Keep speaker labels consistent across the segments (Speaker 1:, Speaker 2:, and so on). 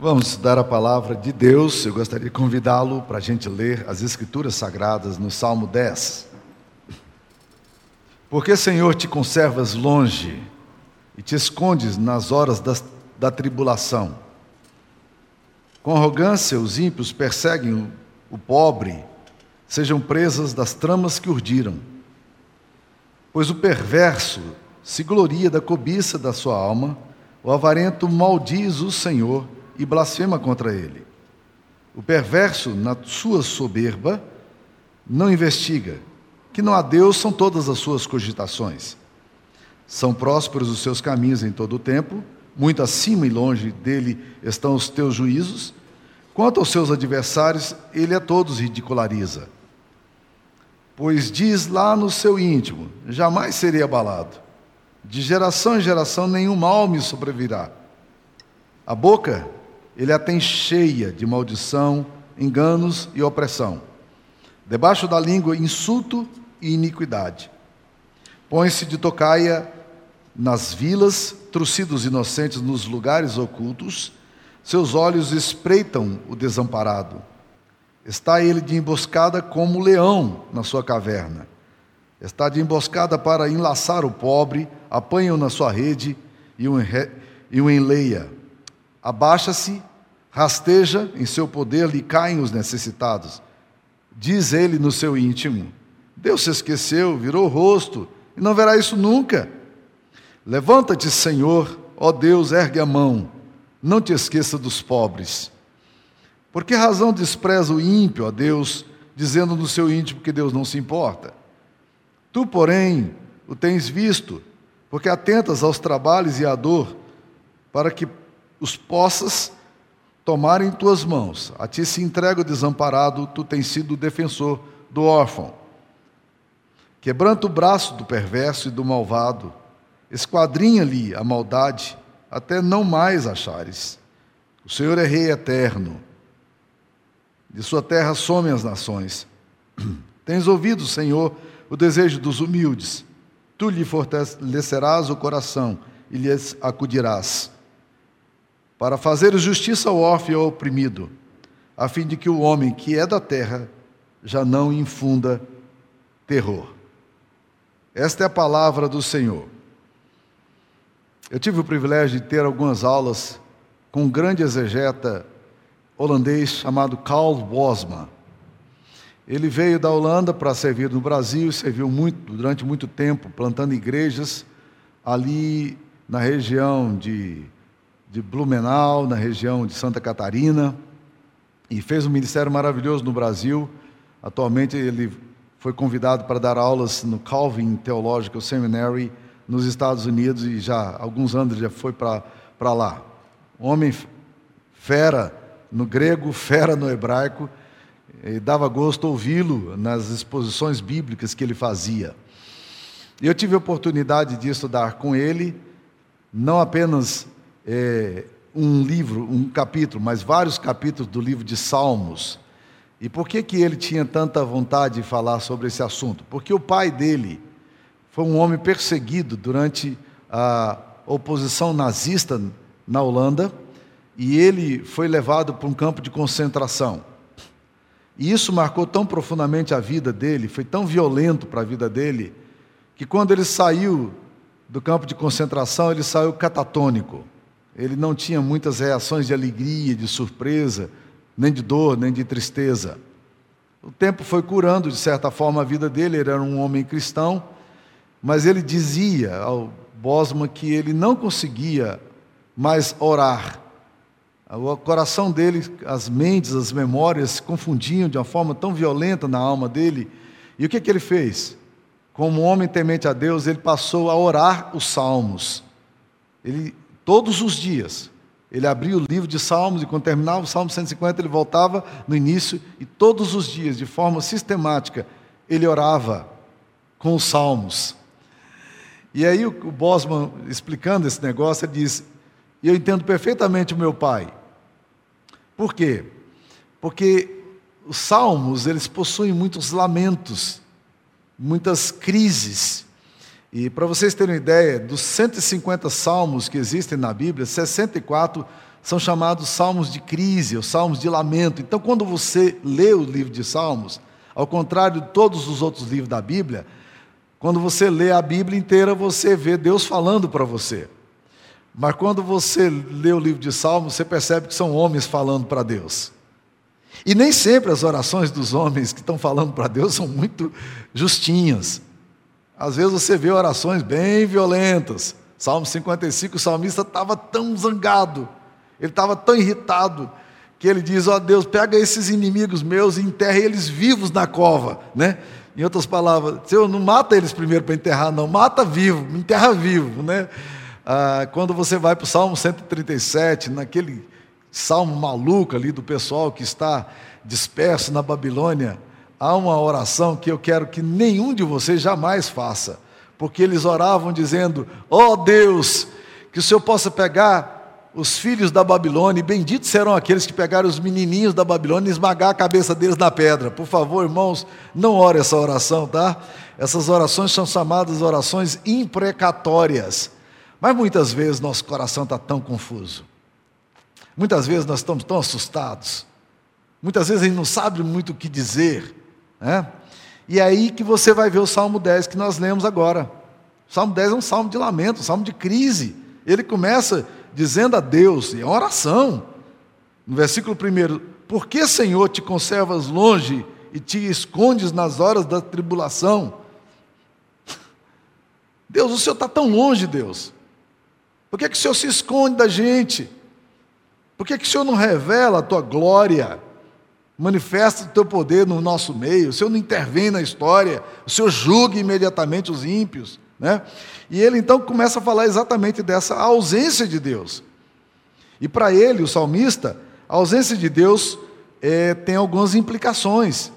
Speaker 1: Vamos dar a palavra de Deus. Eu gostaria de convidá-lo para a gente ler as Escrituras Sagradas no Salmo 10. Porque, Senhor, te conservas longe e te escondes nas horas da tribulação. Com arrogância, os ímpios perseguem o, o pobre, sejam presas das tramas que urdiram. Pois o perverso se gloria da cobiça da sua alma, o avarento maldiz o Senhor e blasfema contra ele. O perverso, na sua soberba, não investiga, que não há Deus são todas as suas cogitações. São prósperos os seus caminhos em todo o tempo, muito acima e longe dele estão os teus juízos. Quanto aos seus adversários, ele a todos ridiculariza. Pois diz lá no seu íntimo: jamais serei abalado. De geração em geração nenhum mal me sobrevirá. A boca ele a tem cheia de maldição, enganos e opressão. Debaixo da língua, insulto e iniquidade. Põe-se de tocaia nas vilas, trucidos inocentes nos lugares ocultos, seus olhos espreitam o desamparado. Está ele de emboscada como leão na sua caverna. Está de emboscada para enlaçar o pobre, apanha-o na sua rede e o enleia. Abaixa-se rasteja em seu poder, lhe caem os necessitados. Diz ele no seu íntimo: Deus se esqueceu, virou o rosto, e não verá isso nunca. Levanta-te, Senhor, ó Deus, ergue a mão, não te esqueça dos pobres. Por que razão despreza o ímpio, ó Deus, dizendo no seu íntimo que Deus não se importa? Tu, porém, o tens visto, porque atentas aos trabalhos e à dor, para que os possas tomar em tuas mãos. A ti se entrega o desamparado, tu tens sido o defensor do órfão. Quebranta o braço do perverso e do malvado, esquadrinha-lhe a maldade, até não mais achares. O Senhor é Rei eterno, de sua terra somem as nações. Tens ouvido, Senhor, o desejo dos humildes, tu lhe fortalecerás o coração e lhes acudirás para fazer justiça ao órfão e ao oprimido, a fim de que o homem que é da terra já não infunda terror. Esta é a palavra do Senhor. Eu tive o privilégio de ter algumas aulas com um grande exegeta holandês chamado Karl Bosma. Ele veio da Holanda para servir no Brasil, serviu muito, durante muito tempo, plantando igrejas ali na região de de Blumenau, na região de Santa Catarina, e fez um ministério maravilhoso no Brasil. Atualmente ele foi convidado para dar aulas no Calvin Theological Seminary nos Estados Unidos e já alguns anos já foi para lá. Homem fera no grego, fera no hebraico, e dava gosto ouvi-lo nas exposições bíblicas que ele fazia. Eu tive a oportunidade de estudar com ele, não apenas é, um livro, um capítulo, mas vários capítulos do livro de Salmos. E por que, que ele tinha tanta vontade de falar sobre esse assunto? Porque o pai dele foi um homem perseguido durante a oposição nazista na Holanda e ele foi levado para um campo de concentração. E isso marcou tão profundamente a vida dele, foi tão violento para a vida dele, que quando ele saiu do campo de concentração, ele saiu catatônico. Ele não tinha muitas reações de alegria, de surpresa, nem de dor, nem de tristeza. O tempo foi curando, de certa forma, a vida dele. Ele era um homem cristão, mas ele dizia ao Bosman que ele não conseguia mais orar. O coração dele, as mentes, as memórias se confundiam de uma forma tão violenta na alma dele. E o que, que ele fez? Como homem temente a Deus, ele passou a orar os salmos. Ele Todos os dias. Ele abria o livro de Salmos e quando terminava o Salmo 150, ele voltava no início e todos os dias, de forma sistemática, ele orava com os Salmos. E aí o Bosman, explicando esse negócio, ele diz: eu entendo perfeitamente o meu pai. Por quê? Porque os salmos, eles possuem muitos lamentos, muitas crises. E para vocês terem uma ideia, dos 150 salmos que existem na Bíblia, 64 são chamados salmos de crise, ou salmos de lamento. Então, quando você lê o livro de Salmos, ao contrário de todos os outros livros da Bíblia, quando você lê a Bíblia inteira, você vê Deus falando para você. Mas quando você lê o livro de Salmos, você percebe que são homens falando para Deus. E nem sempre as orações dos homens que estão falando para Deus são muito justinhas. Às vezes você vê orações bem violentas. Salmo 55, o salmista estava tão zangado, ele estava tão irritado, que ele diz: Ó oh, Deus, pega esses inimigos meus e enterra eles vivos na cova. Né? Em outras palavras, Senhor, não mata eles primeiro para enterrar, não, mata vivo, enterra vivo. Né? Ah, quando você vai para o Salmo 137, naquele salmo maluco ali do pessoal que está disperso na Babilônia, há uma oração que eu quero que nenhum de vocês jamais faça, porque eles oravam dizendo: Ó oh Deus, que o Senhor possa pegar os filhos da Babilônia, e benditos serão aqueles que pegaram os menininhos da Babilônia e esmagar a cabeça deles na pedra. Por favor, irmãos, não ore essa oração, tá? Essas orações são chamadas orações imprecatórias. Mas muitas vezes nosso coração está tão confuso. Muitas vezes nós estamos tão assustados. Muitas vezes a gente não sabe muito o que dizer. Né? E é aí que você vai ver o Salmo 10 que nós lemos agora. O Salmo 10 é um salmo de lamento, um salmo de crise. Ele começa dizendo a Deus, e é uma oração, no versículo 1: Por que, Senhor, te conservas longe e te escondes nas horas da tribulação? Deus, o Senhor está tão longe, Deus. Por que, que o Senhor se esconde da gente? Por que, que o Senhor não revela a tua glória? Manifesta o teu poder no nosso meio, o Senhor não intervém na história, o Senhor julga imediatamente os ímpios. Né? E ele então começa a falar exatamente dessa ausência de Deus. E para ele, o salmista, a ausência de Deus é, tem algumas implicações.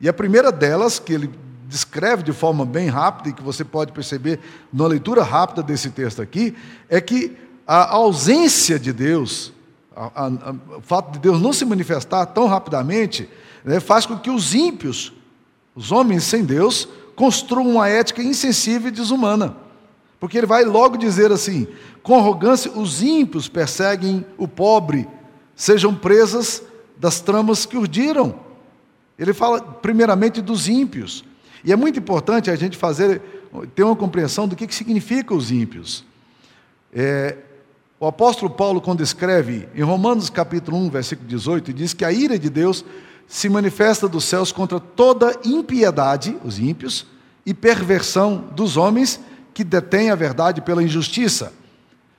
Speaker 1: E a primeira delas, que ele descreve de forma bem rápida, e que você pode perceber na leitura rápida desse texto aqui, é que a ausência de Deus, a, a, a, o fato de Deus não se manifestar tão rapidamente, né, faz com que os ímpios, os homens sem Deus, construam uma ética insensível e desumana. Porque ele vai logo dizer assim: com arrogância, os ímpios perseguem o pobre, sejam presas das tramas que urdiram. Ele fala primeiramente dos ímpios. E é muito importante a gente fazer, ter uma compreensão do que, que significa os ímpios. É, o apóstolo Paulo, quando escreve em Romanos capítulo 1, versículo 18, diz que a ira de Deus se manifesta dos céus contra toda impiedade, os ímpios, e perversão dos homens que detêm a verdade pela injustiça.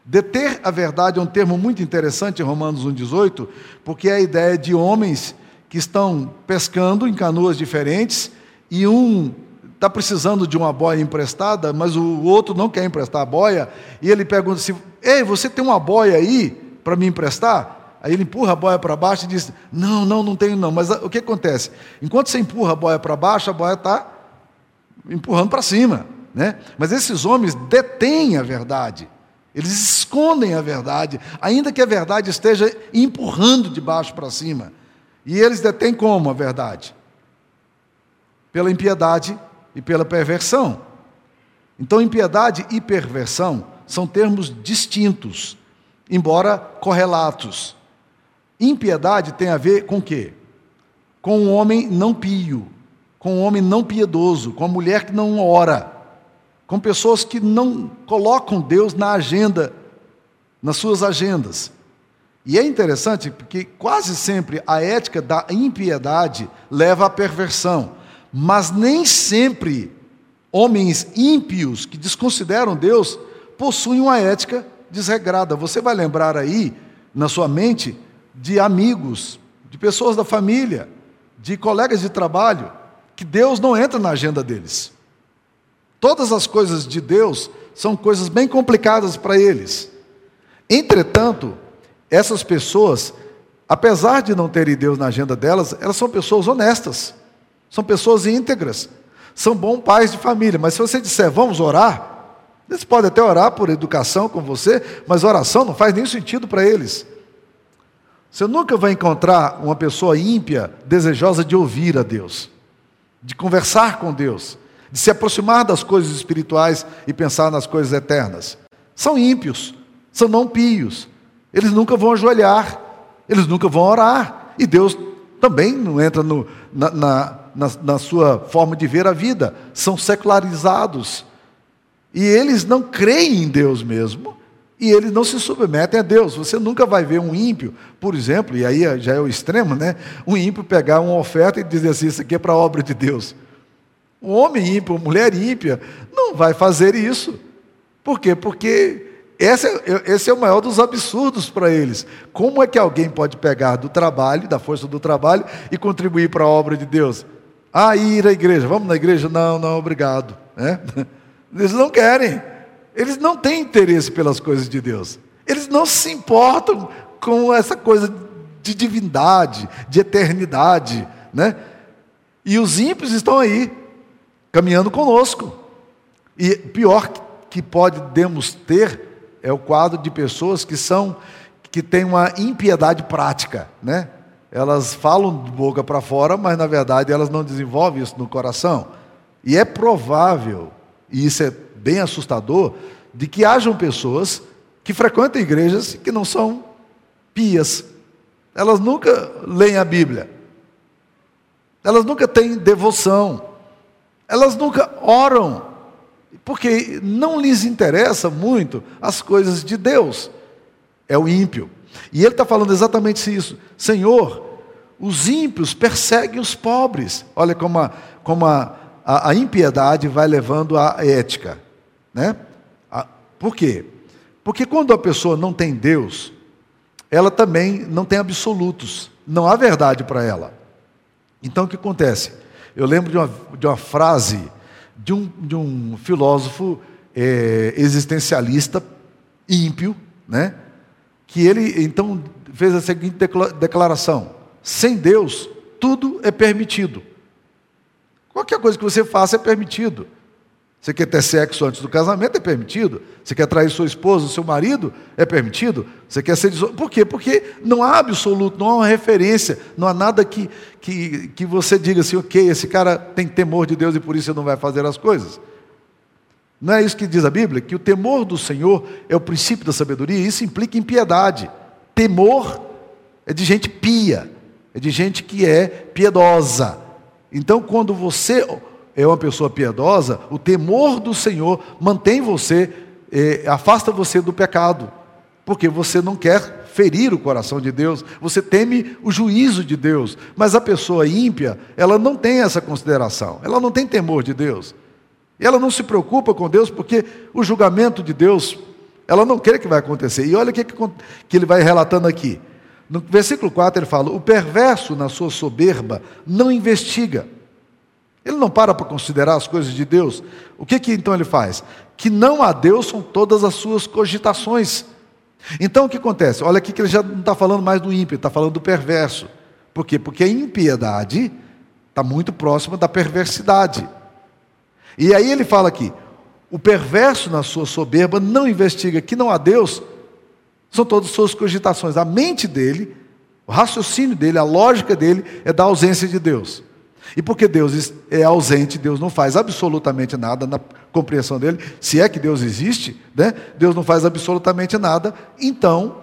Speaker 1: Deter a verdade é um termo muito interessante em Romanos 1,18, porque é a ideia de homens que estão pescando em canoas diferentes e um está precisando de uma boia emprestada, mas o outro não quer emprestar a boia, e ele pergunta assim: Ei, você tem uma boia aí para me emprestar? Aí ele empurra a boia para baixo e diz: Não, não, não tenho não. Mas o que acontece? Enquanto você empurra a boia para baixo, a boia está empurrando para cima. Né? Mas esses homens detêm a verdade. Eles escondem a verdade, ainda que a verdade esteja empurrando de baixo para cima. E eles detêm como a verdade? Pela impiedade e pela perversão. Então, impiedade e perversão são termos distintos, embora correlatos. Impiedade tem a ver com o quê? Com o um homem não pio, com o um homem não piedoso, com a mulher que não ora, com pessoas que não colocam Deus na agenda, nas suas agendas. E é interessante porque quase sempre a ética da impiedade leva à perversão, mas nem sempre homens ímpios que desconsideram Deus possuem uma ética desregrada. Você vai lembrar aí na sua mente de amigos, de pessoas da família, de colegas de trabalho, que Deus não entra na agenda deles. Todas as coisas de Deus são coisas bem complicadas para eles. Entretanto, essas pessoas, apesar de não terem Deus na agenda delas, elas são pessoas honestas, são pessoas íntegras, são bons pais de família. Mas se você disser, vamos orar, eles podem até orar por educação com você, mas oração não faz nenhum sentido para eles. Você nunca vai encontrar uma pessoa ímpia, desejosa de ouvir a Deus, de conversar com Deus, de se aproximar das coisas espirituais e pensar nas coisas eternas. São ímpios, são não pios. Eles nunca vão ajoelhar, eles nunca vão orar. E Deus também não entra no, na, na, na, na sua forma de ver a vida. São secularizados. E eles não creem em Deus mesmo. E eles não se submetem a Deus. Você nunca vai ver um ímpio, por exemplo, e aí já é o extremo, né? Um ímpio pegar uma oferta e dizer assim: Isso aqui é para a obra de Deus. Um homem ímpio, uma mulher ímpia, não vai fazer isso. Por quê? Porque esse é, esse é o maior dos absurdos para eles. Como é que alguém pode pegar do trabalho, da força do trabalho, e contribuir para a obra de Deus? Ah, ir à igreja, vamos na igreja? Não, não, obrigado. Né? Eles não querem. Eles não têm interesse pelas coisas de Deus. Eles não se importam com essa coisa de divindade, de eternidade. Né? E os ímpios estão aí, caminhando conosco. E pior que podemos ter é o quadro de pessoas que são que têm uma impiedade prática, né? Elas falam de boca para fora, mas na verdade elas não desenvolvem isso no coração. E é provável, e isso é bem assustador, de que hajam pessoas que frequentam igrejas que não são pias. Elas nunca leem a Bíblia. Elas nunca têm devoção. Elas nunca oram porque não lhes interessa muito as coisas de Deus. É o ímpio. E ele está falando exatamente isso. Senhor, os ímpios perseguem os pobres. Olha como a, como a, a, a impiedade vai levando à ética. Né? A, por quê? Porque quando a pessoa não tem Deus, ela também não tem absolutos. Não há verdade para ela. Então o que acontece? Eu lembro de uma, de uma frase de um, de um filósofo é, existencialista ímpio, né? Que ele então fez a seguinte declaração: sem Deus, tudo é permitido. Qualquer coisa que você faça é permitido. Você quer ter sexo antes do casamento? É permitido. Você quer trair sua esposa, seu marido? É permitido. Você quer ser? Por quê? Porque não há absoluto, não há uma referência, não há nada que, que, que você diga assim, ok, esse cara tem temor de Deus e por isso ele não vai fazer as coisas. Não é isso que diz a Bíblia? Que o temor do Senhor é o princípio da sabedoria, e isso implica impiedade. Temor é de gente pia, é de gente que é piedosa. Então, quando você é uma pessoa piedosa, o temor do Senhor mantém você, eh, afasta você do pecado, porque você não quer ferir o coração de Deus, você teme o juízo de Deus. Mas a pessoa ímpia, ela não tem essa consideração, ela não tem temor de Deus. Ela não se preocupa com Deus porque o julgamento de Deus, ela não quer que vai acontecer. E olha o que, que ele vai relatando aqui. No versículo 4 ele fala: O perverso, na sua soberba, não investiga ele não para para considerar as coisas de Deus. O que, que então ele faz? Que não há Deus são todas as suas cogitações. Então o que acontece? Olha aqui que ele já não está falando mais do ímpio, está falando do perverso. Por quê? Porque a impiedade está muito próxima da perversidade. E aí ele fala aqui: o perverso na sua soberba não investiga que não há Deus, são todas as suas cogitações. A mente dele, o raciocínio dele, a lógica dele é da ausência de Deus. E porque Deus é ausente, Deus não faz absolutamente nada na compreensão dele, se é que Deus existe, né? Deus não faz absolutamente nada, então,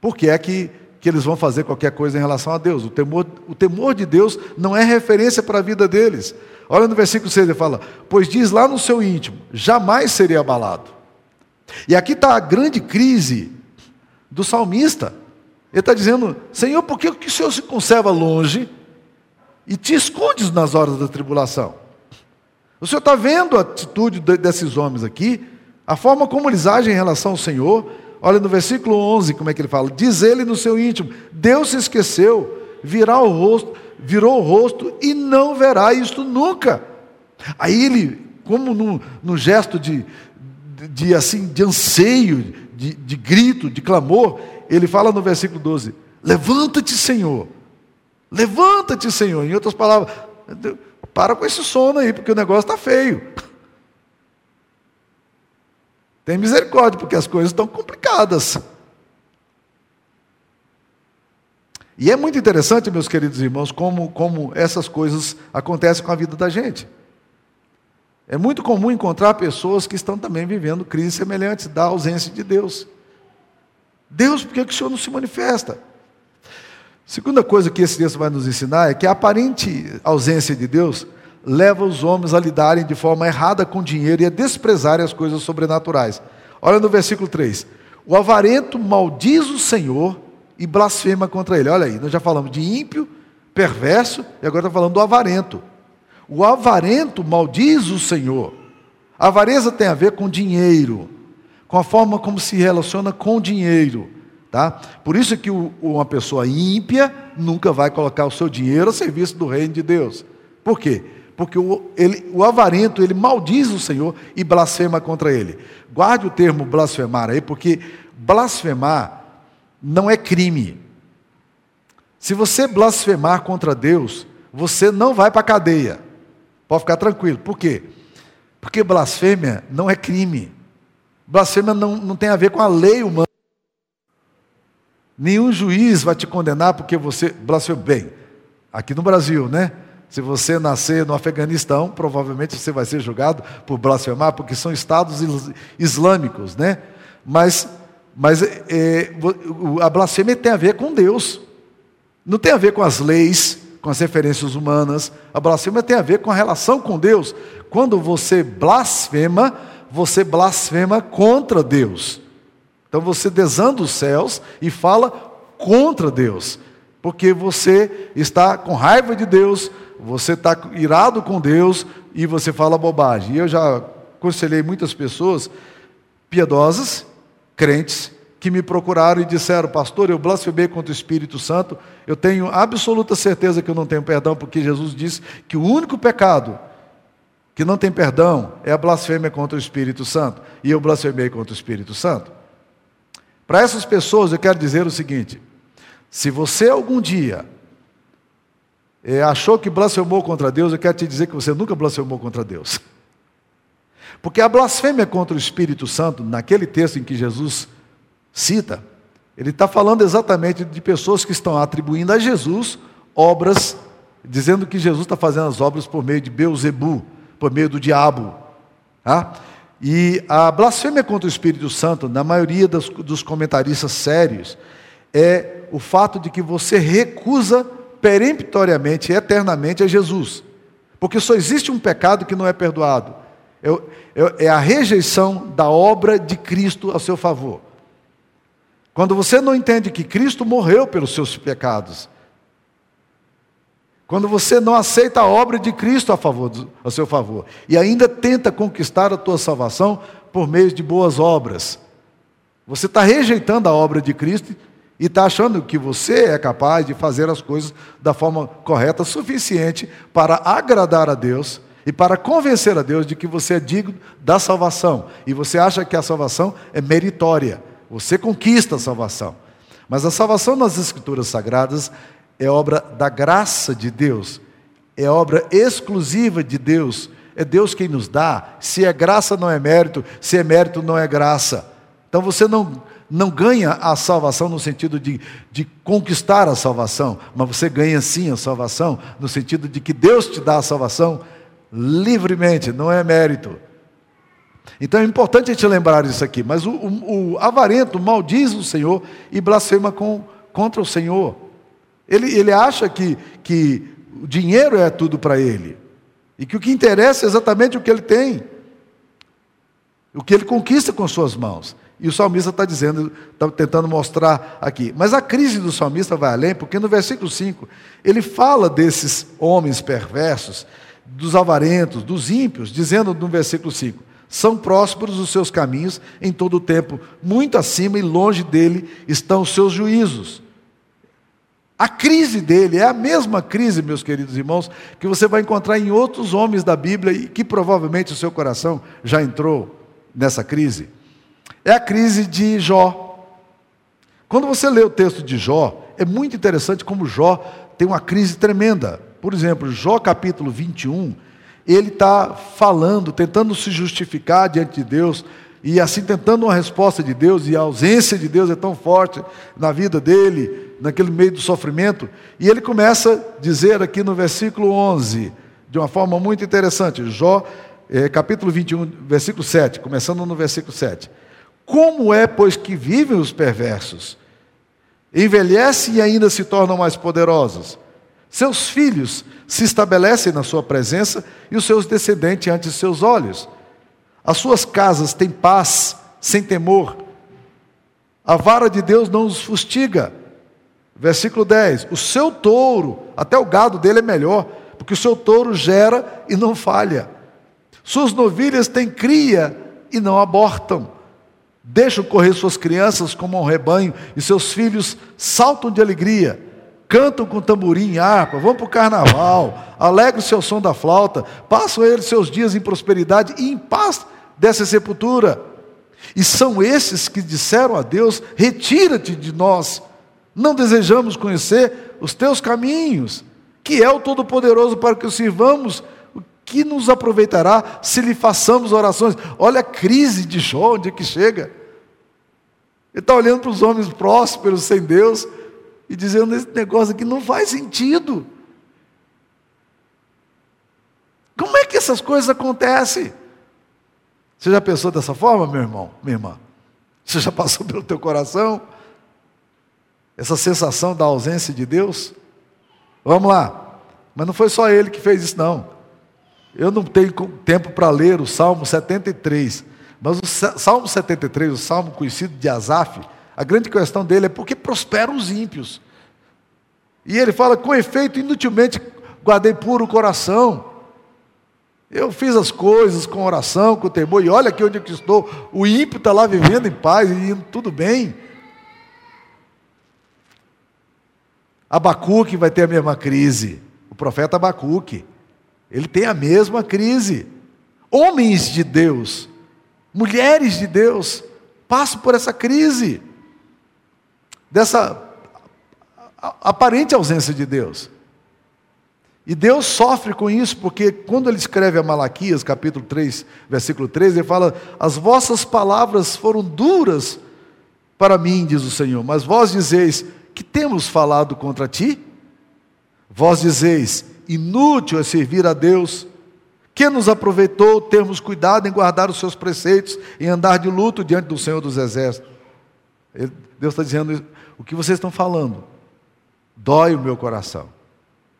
Speaker 1: por que é que, que eles vão fazer qualquer coisa em relação a Deus? O temor, o temor de Deus não é referência para a vida deles. Olha no versículo 6, ele fala: Pois diz lá no seu íntimo, jamais seria abalado. E aqui está a grande crise do salmista. Ele está dizendo: Senhor, por que o Senhor se conserva longe? e te escondes nas horas da tribulação. O Senhor está vendo a atitude desses homens aqui, a forma como eles agem em relação ao Senhor. Olha no versículo 11 como é que ele fala: Diz ele no seu íntimo: Deus se esqueceu, virá o rosto, virou o rosto e não verá isto nunca. Aí ele, como no, no gesto de, de, de, assim, de anseio, de, de grito, de clamor, ele fala no versículo 12: Levanta-te, Senhor Levanta-te, Senhor. Em outras palavras, para com esse sono aí, porque o negócio está feio. Tem misericórdia, porque as coisas estão complicadas. E é muito interessante, meus queridos irmãos, como, como essas coisas acontecem com a vida da gente. É muito comum encontrar pessoas que estão também vivendo crises semelhantes da ausência de Deus. Deus, por que, o Senhor não se manifesta? Segunda coisa que esse texto vai nos ensinar é que a aparente ausência de Deus leva os homens a lidarem de forma errada com o dinheiro e a desprezarem as coisas sobrenaturais. Olha no versículo 3. O avarento maldiz o Senhor e blasfema contra ele. Olha aí, nós já falamos de ímpio, perverso, e agora está falando do avarento. O avarento maldiz o Senhor. A avareza tem a ver com dinheiro, com a forma como se relaciona com dinheiro. Tá? Por isso que uma pessoa ímpia nunca vai colocar o seu dinheiro a serviço do reino de Deus. Por quê? porque o, ele, o avarento ele maldiz o Senhor e blasfema contra ele. Guarde o termo blasfemar aí, porque blasfemar não é crime. Se você blasfemar contra Deus, você não vai para a cadeia. Pode ficar tranquilo. Por quê? Porque blasfêmia não é crime. Blasfêmia não, não tem a ver com a lei humana. Nenhum juiz vai te condenar porque você blasfemou. Bem, aqui no Brasil, né? Se você nascer no Afeganistão, provavelmente você vai ser julgado por blasfemar, porque são estados islâmicos, né? Mas, mas é, a blasfêmia tem a ver com Deus, não tem a ver com as leis, com as referências humanas. A blasfêmia tem a ver com a relação com Deus. Quando você blasfema, você blasfema contra Deus. Então você desanda os céus e fala contra Deus, porque você está com raiva de Deus, você está irado com Deus e você fala bobagem. E eu já aconselhei muitas pessoas piedosas, crentes, que me procuraram e disseram, pastor, eu blasfemei contra o Espírito Santo, eu tenho absoluta certeza que eu não tenho perdão, porque Jesus disse que o único pecado que não tem perdão é a blasfêmia contra o Espírito Santo, e eu blasfemei contra o Espírito Santo. Para essas pessoas eu quero dizer o seguinte: se você algum dia é, achou que blasfemou contra Deus, eu quero te dizer que você nunca blasfemou contra Deus. Porque a blasfêmia contra o Espírito Santo, naquele texto em que Jesus cita, ele está falando exatamente de pessoas que estão atribuindo a Jesus obras, dizendo que Jesus está fazendo as obras por meio de Beuzebu, por meio do diabo. Tá? E a blasfêmia contra o Espírito Santo, na maioria dos, dos comentaristas sérios, é o fato de que você recusa peremptoriamente, eternamente, é Jesus. Porque só existe um pecado que não é perdoado. É, a rejeição da obra de Cristo a seu favor. Quando você não entende que Cristo morreu pelos seus pecados, quando você não aceita a obra de Cristo a, favor, a seu favor, e ainda tenta conquistar a tua salvação por meio de boas obras, você está rejeitando a obra de Cristo e está achando que você é capaz de fazer as coisas da forma correta, suficiente para agradar a Deus e para convencer a Deus de que você é digno da salvação. E você acha que a salvação é meritória, você conquista a salvação. Mas a salvação nas Escrituras Sagradas é obra da graça de Deus, é obra exclusiva de Deus, é Deus quem nos dá. Se é graça, não é mérito, se é mérito, não é graça. Então você não não ganha a salvação no sentido de, de conquistar a salvação, mas você ganha sim a salvação no sentido de que Deus te dá a salvação livremente, não é mérito. Então é importante a gente lembrar isso aqui. Mas o, o, o avarento maldiz o Senhor e blasfema com, contra o Senhor. Ele, ele acha que, que o dinheiro é tudo para ele. E que o que interessa é exatamente o que ele tem. O que ele conquista com suas mãos. E o salmista está dizendo, está tentando mostrar aqui. Mas a crise do salmista vai além, porque no versículo 5, ele fala desses homens perversos, dos avarentos, dos ímpios, dizendo no versículo 5: são prósperos os seus caminhos em todo o tempo, muito acima e longe dele estão os seus juízos. A crise dele é a mesma crise, meus queridos irmãos, que você vai encontrar em outros homens da Bíblia e que provavelmente o seu coração já entrou nessa crise é a crise de Jó. Quando você lê o texto de Jó, é muito interessante como Jó tem uma crise tremenda. Por exemplo, Jó capítulo 21, ele está falando, tentando se justificar diante de Deus, e assim tentando uma resposta de Deus, e a ausência de Deus é tão forte na vida dele, naquele meio do sofrimento, e ele começa a dizer aqui no versículo 11, de uma forma muito interessante, Jó, é, capítulo 21, versículo 7, começando no versículo 7. Como é, pois, que vivem os perversos? Envelhecem e ainda se tornam mais poderosos. Seus filhos se estabelecem na sua presença e os seus descendentes ante seus olhos. As suas casas têm paz, sem temor. A vara de Deus não os fustiga. Versículo 10: O seu touro, até o gado dele é melhor, porque o seu touro gera e não falha. Suas novilhas têm cria e não abortam. Deixam correr suas crianças como um rebanho e seus filhos saltam de alegria cantam com tamborim e harpa, vão para o carnaval, alegram o seu som da flauta, passam eles seus dias em prosperidade e em paz dessa sepultura. E são esses que disseram a Deus: Retira-te de nós, não desejamos conhecer os teus caminhos, que é o Todo-Poderoso para que o sirvamos, o que nos aproveitará se lhe façamos orações. Olha a crise de Jó, onde é que chega. Ele está olhando para os homens prósperos, sem Deus, e dizendo: esse negócio aqui não faz sentido. Como é que essas coisas acontecem? Você já pensou dessa forma, meu irmão, minha irmã? Você já passou pelo teu coração essa sensação da ausência de Deus? Vamos lá. Mas não foi só ele que fez isso, não. Eu não tenho tempo para ler o Salmo 73, mas o Salmo 73, o salmo conhecido de Asaf, a grande questão dele é porque prosperam os ímpios. E ele fala: com efeito, inutilmente guardei puro o coração. Eu fiz as coisas com oração, com temor, e olha aqui onde eu estou. O ímpio está lá vivendo em paz e indo tudo bem. Abacuque vai ter a mesma crise. O profeta Abacuque. Ele tem a mesma crise. Homens de Deus, mulheres de Deus, passam por essa crise dessa aparente ausência de Deus. E Deus sofre com isso, porque quando ele escreve a Malaquias, capítulo 3, versículo 13, ele fala: As vossas palavras foram duras para mim, diz o Senhor, mas vós dizeis: Que temos falado contra ti? Vós dizeis: Inútil é servir a Deus. Que nos aproveitou termos cuidado em guardar os seus preceitos, em andar de luto diante do Senhor dos Exércitos? Deus está dizendo: o que vocês estão falando dói o meu coração.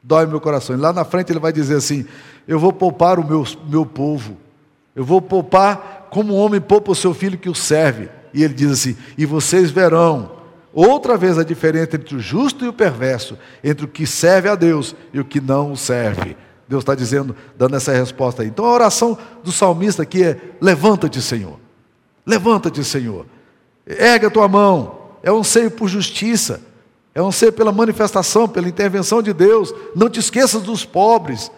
Speaker 1: Dói o meu coração. E lá na frente ele vai dizer assim: Eu vou poupar o meu, meu povo. Eu vou poupar como um homem poupa o seu filho que o serve. E ele diz assim: E vocês verão outra vez a diferença entre o justo e o perverso, entre o que serve a Deus e o que não o serve. Deus está dizendo, dando essa resposta aí. Então a oração do salmista aqui é: Levanta-te, Senhor. Levanta-te, Senhor. Erga tua mão é um anseio por justiça, é um anseio pela manifestação, pela intervenção de Deus. Não te esqueças dos pobres.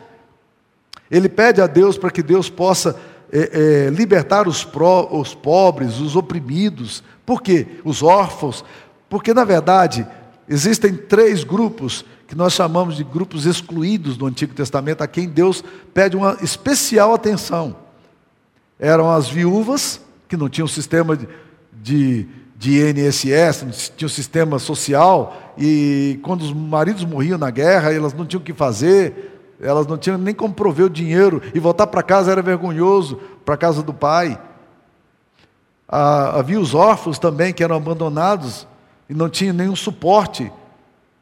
Speaker 1: Ele pede a Deus para que Deus possa é, é, libertar os, pró, os pobres, os oprimidos. Por quê? Os órfãos. Porque, na verdade, existem três grupos que nós chamamos de grupos excluídos do Antigo Testamento, a quem Deus pede uma especial atenção. Eram as viúvas, que não tinham sistema de, de de INSS, tinha um sistema social, e quando os maridos morriam na guerra, elas não tinham o que fazer, elas não tinham nem como prover o dinheiro, e voltar para casa era vergonhoso, para a casa do pai. Ah, havia os órfãos também que eram abandonados e não tinham nenhum suporte.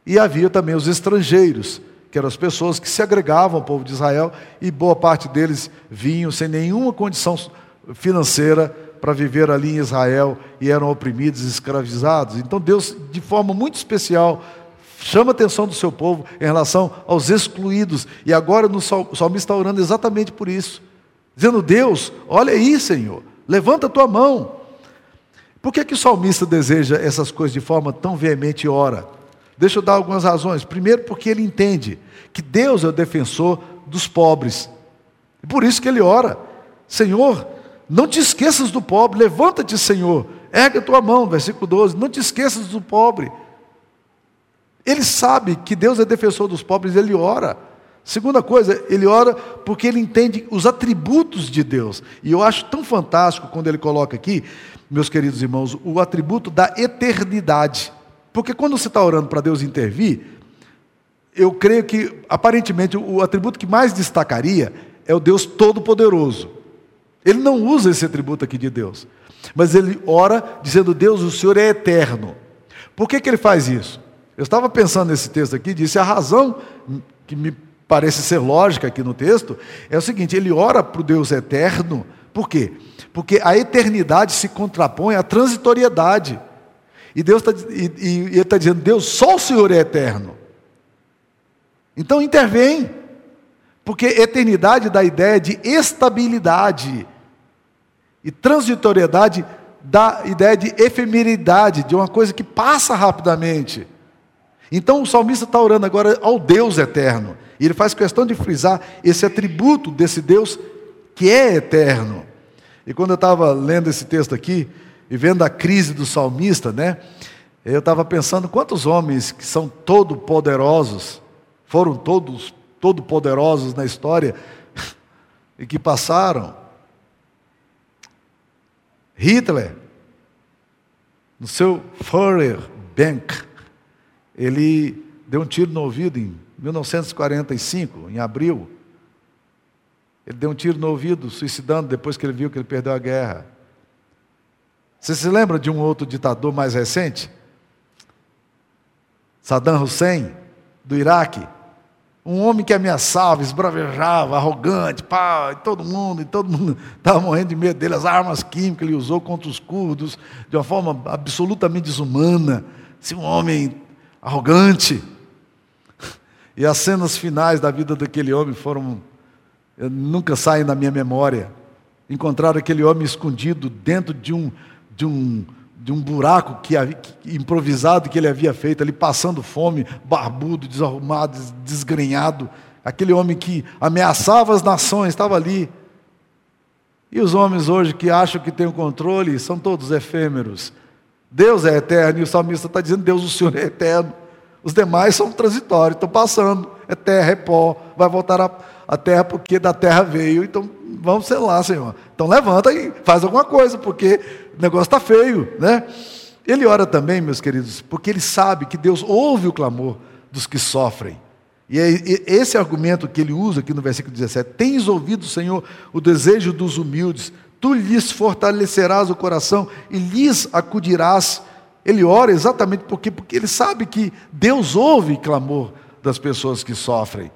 Speaker 1: E havia também os estrangeiros, que eram as pessoas que se agregavam ao povo de Israel, e boa parte deles vinham sem nenhuma condição financeira para viver ali em Israel e eram oprimidos e escravizados. Então Deus, de forma muito especial, chama a atenção do seu povo em relação aos excluídos. E agora no salmista está orando exatamente por isso. Dizendo, Deus, olha aí, Senhor, levanta a tua mão. Por que, que o salmista deseja essas coisas de forma tão veemente e ora? Deixa eu dar algumas razões. Primeiro, porque ele entende que Deus é o defensor dos pobres. Por isso que ele ora. Senhor, não te esqueças do pobre, levanta-te, Senhor, ergue a tua mão, versículo 12. Não te esqueças do pobre. Ele sabe que Deus é defensor dos pobres, ele ora. Segunda coisa, ele ora porque ele entende os atributos de Deus. E eu acho tão fantástico quando ele coloca aqui, meus queridos irmãos, o atributo da eternidade. Porque quando você está orando para Deus intervir, eu creio que, aparentemente, o atributo que mais destacaria é o Deus Todo-Poderoso. Ele não usa esse atributo aqui de Deus. Mas ele ora dizendo: Deus, o Senhor é eterno. Por que, que ele faz isso? Eu estava pensando nesse texto aqui, disse a razão que me parece ser lógica aqui no texto é o seguinte: ele ora para o Deus eterno, por quê? Porque a eternidade se contrapõe à transitoriedade. E Deus está e, e, e ele está dizendo: Deus, só o Senhor é eterno. Então intervém, porque eternidade dá a ideia de estabilidade e transitoriedade dá a ideia de efemeridade, de uma coisa que passa rapidamente. Então o salmista está orando agora ao Deus eterno. E ele faz questão de frisar esse atributo desse Deus que é eterno. E quando eu estava lendo esse texto aqui, e vendo a crise do salmista, né? Eu estava pensando quantos homens que são todo poderosos, foram todos todo poderosos na história e que passaram. Hitler, no seu Führer Bank, ele deu um tiro no ouvido em 1945, em abril. Ele deu um tiro no ouvido, suicidando depois que ele viu que ele perdeu a guerra. Você se lembra de um outro ditador mais recente? Saddam Hussein, do Iraque. Um homem que ameaçava, esbravejava, arrogante, pá, e todo mundo, e todo mundo estava morrendo de medo dele. As armas químicas ele usou contra os curdos de uma forma absolutamente desumana. Se um homem arrogante. E as cenas finais da vida daquele homem foram, nunca saem da minha memória. Encontraram aquele homem escondido dentro de um, de um, de um buraco que, improvisado que ele havia feito, ali passando fome, barbudo, desarrumado, desgrenhado. Aquele homem que ameaçava as nações estava ali. E os homens hoje que acham que têm o controle são todos efêmeros. Deus é eterno, e o salmista está dizendo: Deus, o Senhor é eterno. Os demais são transitórios, estão passando. É terra, é pó, vai voltar à terra porque da terra veio. Então vamos ser lá, Senhor. Então levanta e faz alguma coisa, porque o negócio está feio, né? Ele ora também, meus queridos, porque ele sabe que Deus ouve o clamor dos que sofrem. E é esse argumento que ele usa aqui no versículo 17: Tens ouvido, Senhor, o desejo dos humildes, tu lhes fortalecerás o coração e lhes acudirás. Ele ora exatamente porque, porque ele sabe que Deus ouve o clamor das pessoas que sofrem.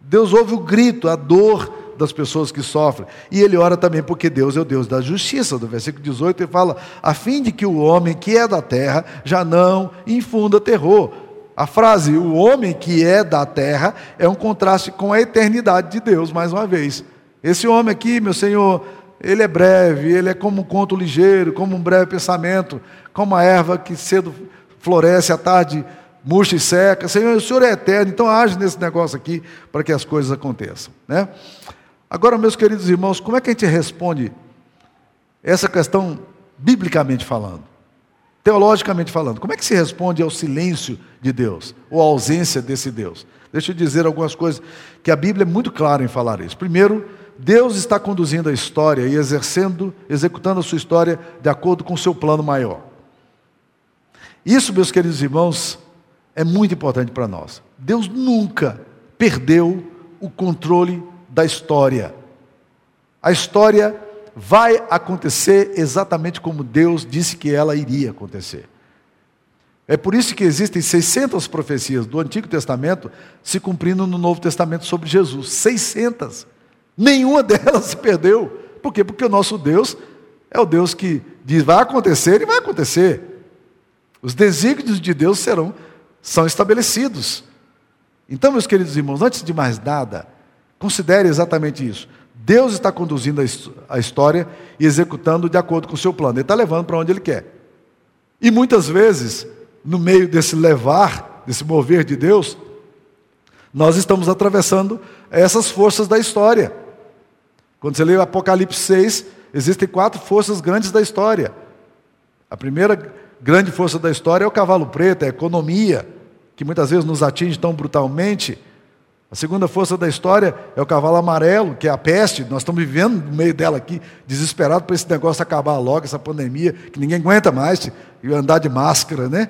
Speaker 1: Deus ouve o grito, a dor das pessoas que sofrem. E ele ora também porque Deus é o Deus da justiça. No versículo 18 ele fala: a fim de que o homem que é da terra já não infunda terror. A frase o homem que é da terra é um contraste com a eternidade de Deus, mais uma vez. Esse homem aqui, meu Senhor, ele é breve, ele é como um conto ligeiro, como um breve pensamento, como a erva que cedo floresce, à tarde murcha e seca. Senhor, o Senhor é eterno, então age nesse negócio aqui para que as coisas aconteçam. Né? Agora, meus queridos irmãos, como é que a gente responde essa questão biblicamente falando? Teologicamente falando, como é que se responde ao silêncio de Deus, ou à ausência desse Deus? Deixa eu dizer algumas coisas que a Bíblia é muito clara em falar isso. Primeiro, Deus está conduzindo a história e exercendo, executando a sua história de acordo com o seu plano maior. Isso, meus queridos irmãos, é muito importante para nós. Deus nunca perdeu o controle da história. A história vai acontecer exatamente como Deus disse que ela iria acontecer. É por isso que existem 600 profecias do Antigo Testamento se cumprindo no Novo Testamento sobre Jesus. 600. Nenhuma delas se perdeu. Por quê? Porque o nosso Deus é o Deus que diz vai acontecer e vai acontecer. Os desígnios de Deus serão são estabelecidos. Então, meus queridos irmãos, antes de mais nada, considere exatamente isso. Deus está conduzindo a história e executando de acordo com o seu plano. Ele está levando para onde ele quer. E muitas vezes, no meio desse levar, desse mover de Deus, nós estamos atravessando essas forças da história. Quando você lê Apocalipse 6, existem quatro forças grandes da história. A primeira grande força da história é o cavalo preto, é a economia, que muitas vezes nos atinge tão brutalmente. A segunda força da história é o cavalo amarelo, que é a peste. Nós estamos vivendo no meio dela aqui, desesperado para esse negócio acabar logo, essa pandemia, que ninguém aguenta mais, e andar de máscara, né?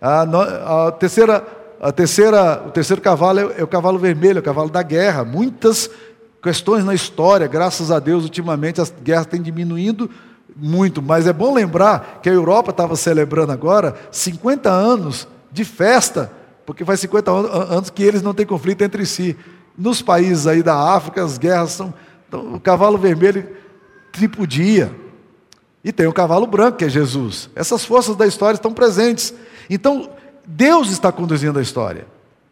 Speaker 1: A, a terceira, a terceira, o terceiro cavalo é, é o cavalo vermelho, é o cavalo da guerra. Muitas questões na história, graças a Deus, ultimamente as guerras têm diminuindo muito, mas é bom lembrar que a Europa estava celebrando agora 50 anos de festa, porque faz 50 anos que eles não têm conflito entre si. Nos países aí da África, as guerras são. Então, o cavalo vermelho tripudia. E tem o cavalo branco, que é Jesus. Essas forças da história estão presentes. Então, Deus está conduzindo a história.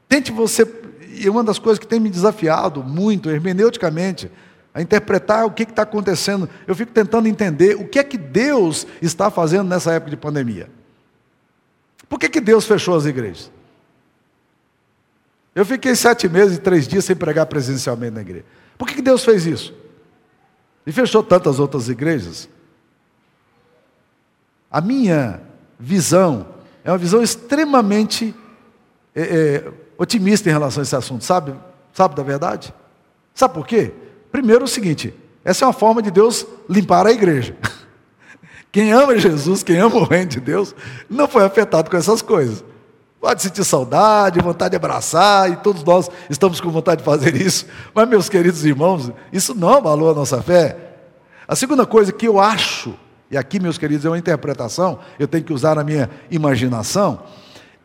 Speaker 1: Tente você. E uma das coisas que tem me desafiado muito, hermeneuticamente, a interpretar o que está acontecendo. Eu fico tentando entender o que é que Deus está fazendo nessa época de pandemia. Por que, que Deus fechou as igrejas? Eu fiquei sete meses e três dias sem pregar presencialmente na igreja. Por que, Deus fez isso? E fechou tantas outras igrejas? A minha visão é uma visão extremamente é, é, otimista em relação a esse assunto, sabe? Sabe da verdade? Sabe por quê? Primeiro, o seguinte: essa é uma forma de Deus limpar a igreja. Quem ama Jesus, quem ama o reino de Deus, não foi afetado com essas coisas. Pode sentir saudade, vontade de abraçar, e todos nós estamos com vontade de fazer isso. Mas, meus queridos irmãos, isso não abalou a nossa fé. A segunda coisa que eu acho, e aqui, meus queridos, é uma interpretação, eu tenho que usar a minha imaginação.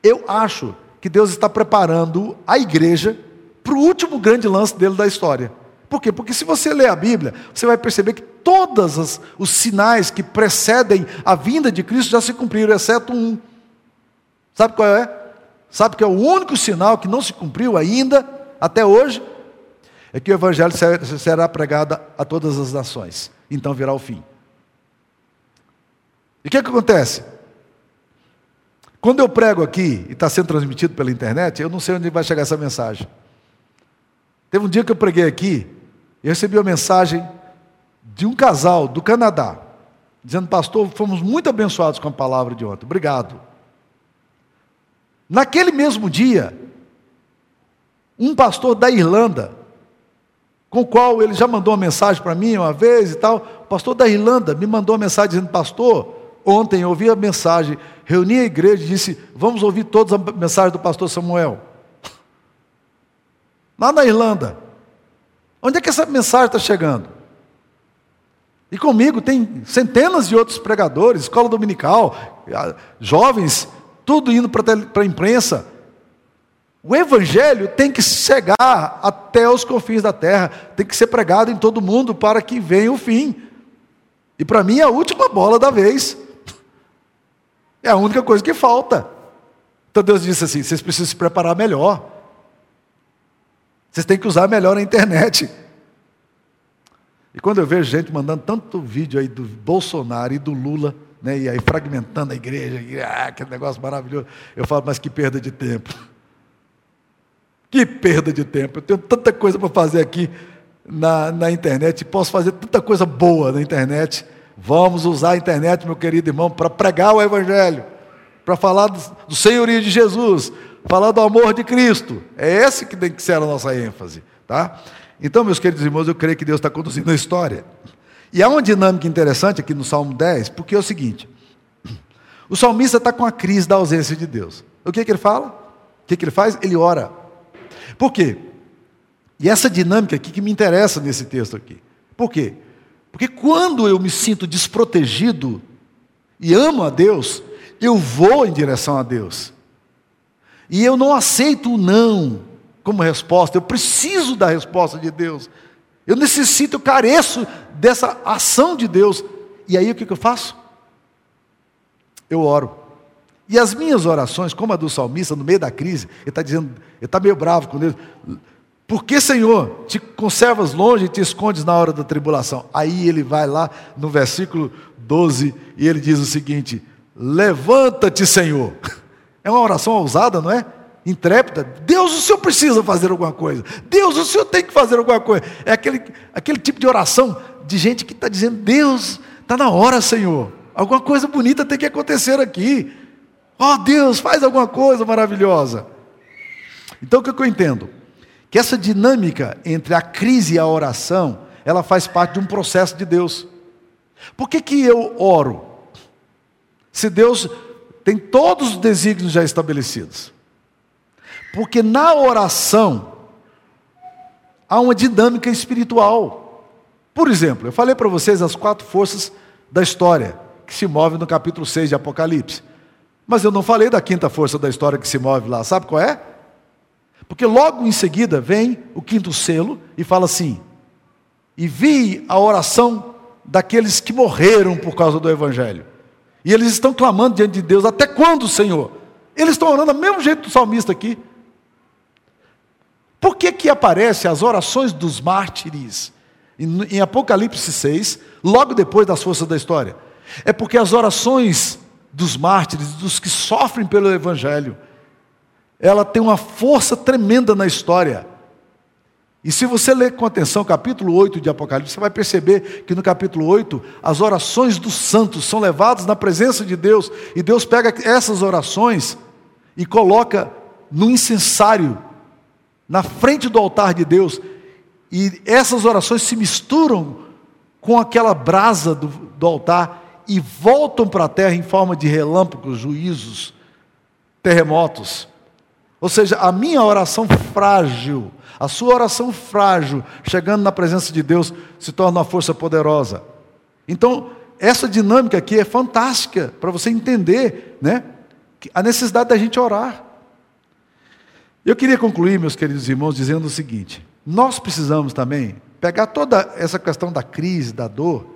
Speaker 1: Eu acho que Deus está preparando a igreja para o último grande lance dele da história. Por quê? Porque se você ler a Bíblia, você vai perceber que todos os sinais que precedem a vinda de Cristo já se cumpriram, exceto um. Sabe qual é? Sabe que é o único sinal que não se cumpriu ainda, até hoje? É que o Evangelho será pregado a todas as nações. Então virá o fim. E o que, é que acontece? Quando eu prego aqui e está sendo transmitido pela internet, eu não sei onde vai chegar essa mensagem. Teve um dia que eu preguei aqui, eu recebi uma mensagem de um casal do Canadá, dizendo: Pastor, fomos muito abençoados com a palavra de ontem, obrigado. Naquele mesmo dia, um pastor da Irlanda, com o qual ele já mandou uma mensagem para mim uma vez e tal, o pastor da Irlanda me mandou uma mensagem dizendo: Pastor, ontem eu ouvi a mensagem, reuni a igreja e disse: Vamos ouvir todos a mensagem do pastor Samuel. Lá na Irlanda. Onde é que essa mensagem está chegando? E comigo tem centenas de outros pregadores, escola dominical, jovens, tudo indo para a imprensa. O evangelho tem que chegar até os confins da terra, tem que ser pregado em todo mundo para que venha o fim. E para mim é a última bola da vez. É a única coisa que falta. Então Deus disse assim: vocês precisam se preparar melhor. Vocês têm que usar melhor a internet. E quando eu vejo gente mandando tanto vídeo aí do Bolsonaro e do Lula, né, e aí fragmentando a igreja, e, ah, que negócio maravilhoso, eu falo, mas que perda de tempo. Que perda de tempo. Eu tenho tanta coisa para fazer aqui na, na internet, posso fazer tanta coisa boa na internet. Vamos usar a internet, meu querido irmão, para pregar o Evangelho, para falar do, do senhorio de Jesus, falar do amor de Cristo. É esse que tem que ser a nossa ênfase. Tá? Então, meus queridos irmãos, eu creio que Deus está conduzindo a história. E há uma dinâmica interessante aqui no Salmo 10, porque é o seguinte: o salmista está com a crise da ausência de Deus. O que, que ele fala? O que, que ele faz? Ele ora. Por quê? E essa dinâmica aqui que me interessa nesse texto aqui. Por quê? Porque quando eu me sinto desprotegido e amo a Deus, eu vou em direção a Deus. E eu não aceito o não como resposta, eu preciso da resposta de Deus. Eu necessito, eu careço dessa ação de Deus. E aí o que, eu faço? Eu oro. E as minhas orações, como a do salmista, no meio da crise, ele está dizendo, ele está meio bravo com Deus. Por que, Senhor, te conservas longe e te escondes na hora da tribulação? Aí ele vai lá no versículo 12 e ele diz o seguinte: Levanta-te, Senhor. É uma oração ousada, não é? Intrépida. Deus, o Senhor precisa fazer alguma coisa. Deus, o Senhor tem que fazer alguma coisa. É aquele, aquele tipo de oração de gente que está dizendo: Deus, está na hora, Senhor. Alguma coisa bonita tem que acontecer aqui. Oh, Deus, faz alguma coisa maravilhosa. Então, o que eu entendo? Que essa dinâmica entre a crise e a oração, ela faz parte de um processo de Deus. Por que, que eu oro? Se Deus tem todos os desígnios já estabelecidos. Porque na oração há uma dinâmica espiritual. Por exemplo, eu falei para vocês as quatro forças da história, que se move no capítulo 6 de Apocalipse. Mas eu não falei da quinta força da história que se move lá, sabe qual é? Porque logo em seguida vem o quinto selo e fala assim: E vi a oração daqueles que morreram por causa do Evangelho. E eles estão clamando diante de Deus: Até quando, Senhor? Eles estão orando do mesmo jeito do salmista aqui. Por que que aparece as orações dos mártires em Apocalipse 6, logo depois das forças da história? É porque as orações dos mártires, dos que sofrem pelo evangelho, ela tem uma força tremenda na história. E se você ler com atenção o capítulo 8 de Apocalipse, você vai perceber que no capítulo 8, as orações dos santos são levadas na presença de Deus, e Deus pega essas orações e coloca no incensário, na frente do altar de Deus, e essas orações se misturam com aquela brasa do, do altar e voltam para a terra em forma de relâmpagos, juízos, terremotos. Ou seja, a minha oração frágil, a sua oração frágil, chegando na presença de Deus, se torna uma força poderosa. Então, essa dinâmica aqui é fantástica para você entender, né? A necessidade da gente orar. Eu queria concluir, meus queridos irmãos, dizendo o seguinte: nós precisamos também pegar toda essa questão da crise, da dor,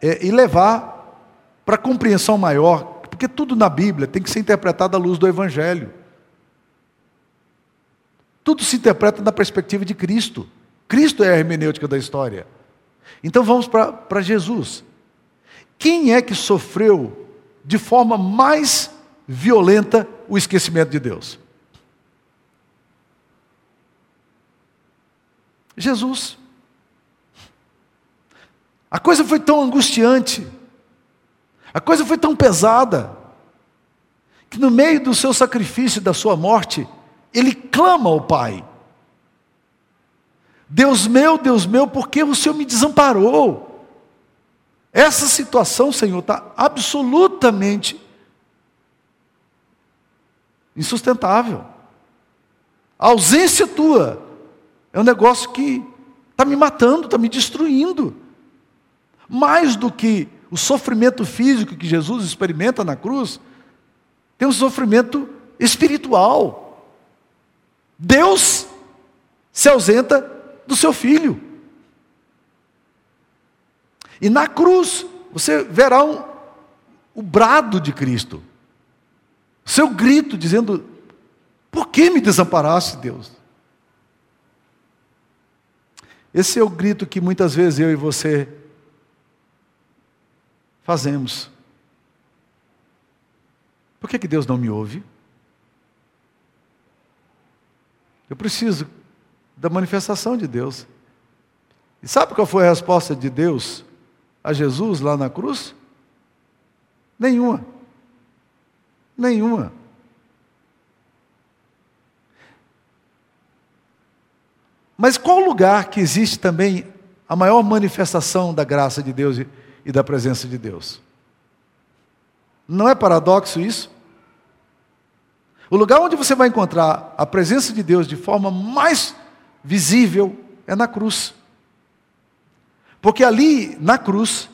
Speaker 1: é, e levar para compreensão maior, porque tudo na Bíblia tem que ser interpretado à luz do Evangelho. Tudo se interpreta na perspectiva de Cristo. Cristo é a hermenêutica da história. Então vamos para Jesus. Quem é que sofreu de forma mais violenta o esquecimento de Deus? Jesus. A coisa foi tão angustiante, a coisa foi tão pesada, que no meio do seu sacrifício, da sua morte, ele clama ao Pai: Deus meu, Deus meu, por que o Senhor me desamparou? Essa situação, Senhor, está absolutamente insustentável. A ausência tua é um negócio que está me matando, está me destruindo. Mais do que o sofrimento físico que Jesus experimenta na cruz, tem um sofrimento espiritual. Deus se ausenta do seu filho. E na cruz, você verá um, o brado de Cristo, seu grito dizendo: Por que me desamparaste, Deus? Esse é o grito que muitas vezes eu e você fazemos. Por que, que Deus não me ouve? Eu preciso da manifestação de Deus. E sabe qual foi a resposta de Deus a Jesus lá na cruz? Nenhuma. Nenhuma. Mas qual lugar que existe também a maior manifestação da graça de Deus e da presença de Deus? Não é paradoxo isso? O lugar onde você vai encontrar a presença de Deus de forma mais visível é na cruz. Porque ali, na cruz,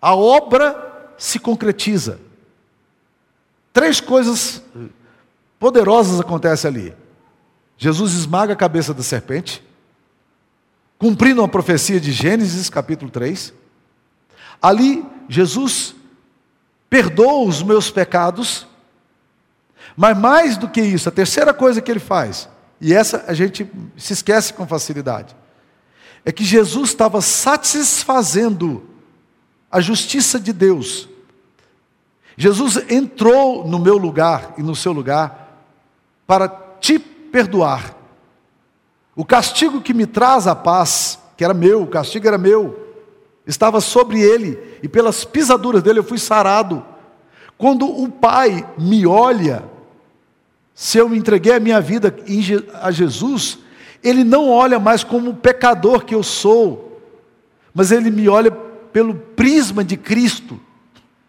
Speaker 1: a obra se concretiza. Três coisas poderosas acontecem ali. Jesus esmaga a cabeça da serpente, cumprindo uma profecia de Gênesis, capítulo 3. Ali, Jesus perdoa os meus pecados mas mais do que isso, a terceira coisa que ele faz, e essa a gente se esquece com facilidade, é que Jesus estava satisfazendo a justiça de Deus. Jesus entrou no meu lugar e no seu lugar para perdoar. O castigo que me traz a paz, que era meu, o castigo era meu, estava sobre ele, e pelas pisaduras dele eu fui sarado. Quando o Pai me olha, se eu me entreguei a minha vida a Jesus, Ele não olha mais como o pecador que eu sou, mas Ele me olha pelo prisma de Cristo.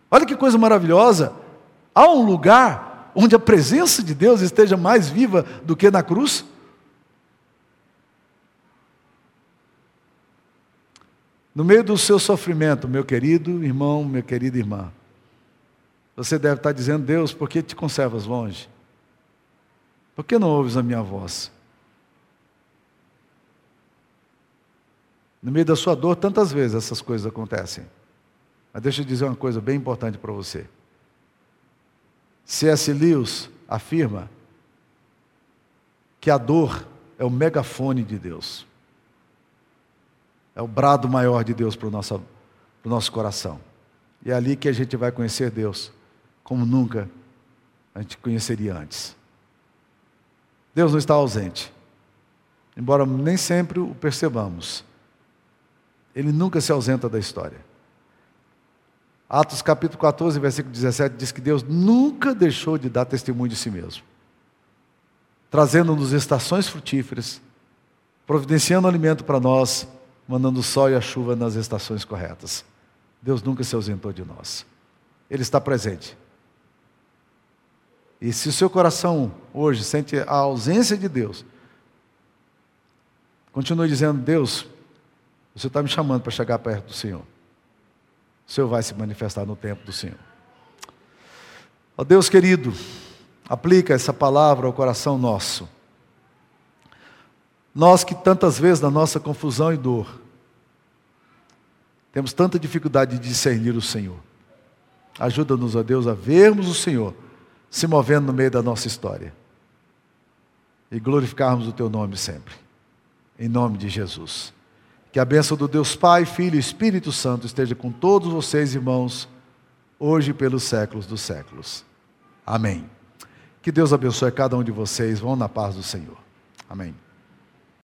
Speaker 1: Olha que coisa maravilhosa! Há um lugar onde a presença de Deus esteja mais viva do que na cruz? No meio do seu sofrimento, meu querido irmão, minha querida irmã, você deve estar dizendo: Deus, por que te conservas longe? Por que não ouves a minha voz? No meio da sua dor, tantas vezes essas coisas acontecem. Mas deixa eu dizer uma coisa bem importante para você. C.S. Lewis afirma que a dor é o megafone de Deus. É o brado maior de Deus para o nosso, nosso coração. E é ali que a gente vai conhecer Deus como nunca a gente conheceria antes. Deus não está ausente. Embora nem sempre o percebamos. Ele nunca se ausenta da história. Atos capítulo 14, versículo 17 diz que Deus nunca deixou de dar testemunho de si mesmo. Trazendo-nos estações frutíferas, providenciando alimento para nós, mandando o sol e a chuva nas estações corretas. Deus nunca se ausentou de nós. Ele está presente. E se o seu coração hoje sente a ausência de Deus, continue dizendo: Deus, você está me chamando para chegar perto do Senhor. O Senhor vai se manifestar no tempo do Senhor. Ó oh, Deus querido, aplica essa palavra ao coração nosso. Nós que tantas vezes na nossa confusão e dor, temos tanta dificuldade de discernir o Senhor. Ajuda-nos, ó Deus, a vermos o Senhor se movendo no meio da nossa história. E glorificarmos o teu nome sempre. Em nome de Jesus. Que a bênção do Deus Pai, Filho e Espírito Santo esteja com todos vocês, irmãos, hoje e pelos séculos dos séculos. Amém. Que Deus abençoe cada um de vocês. Vão na paz do Senhor. Amém.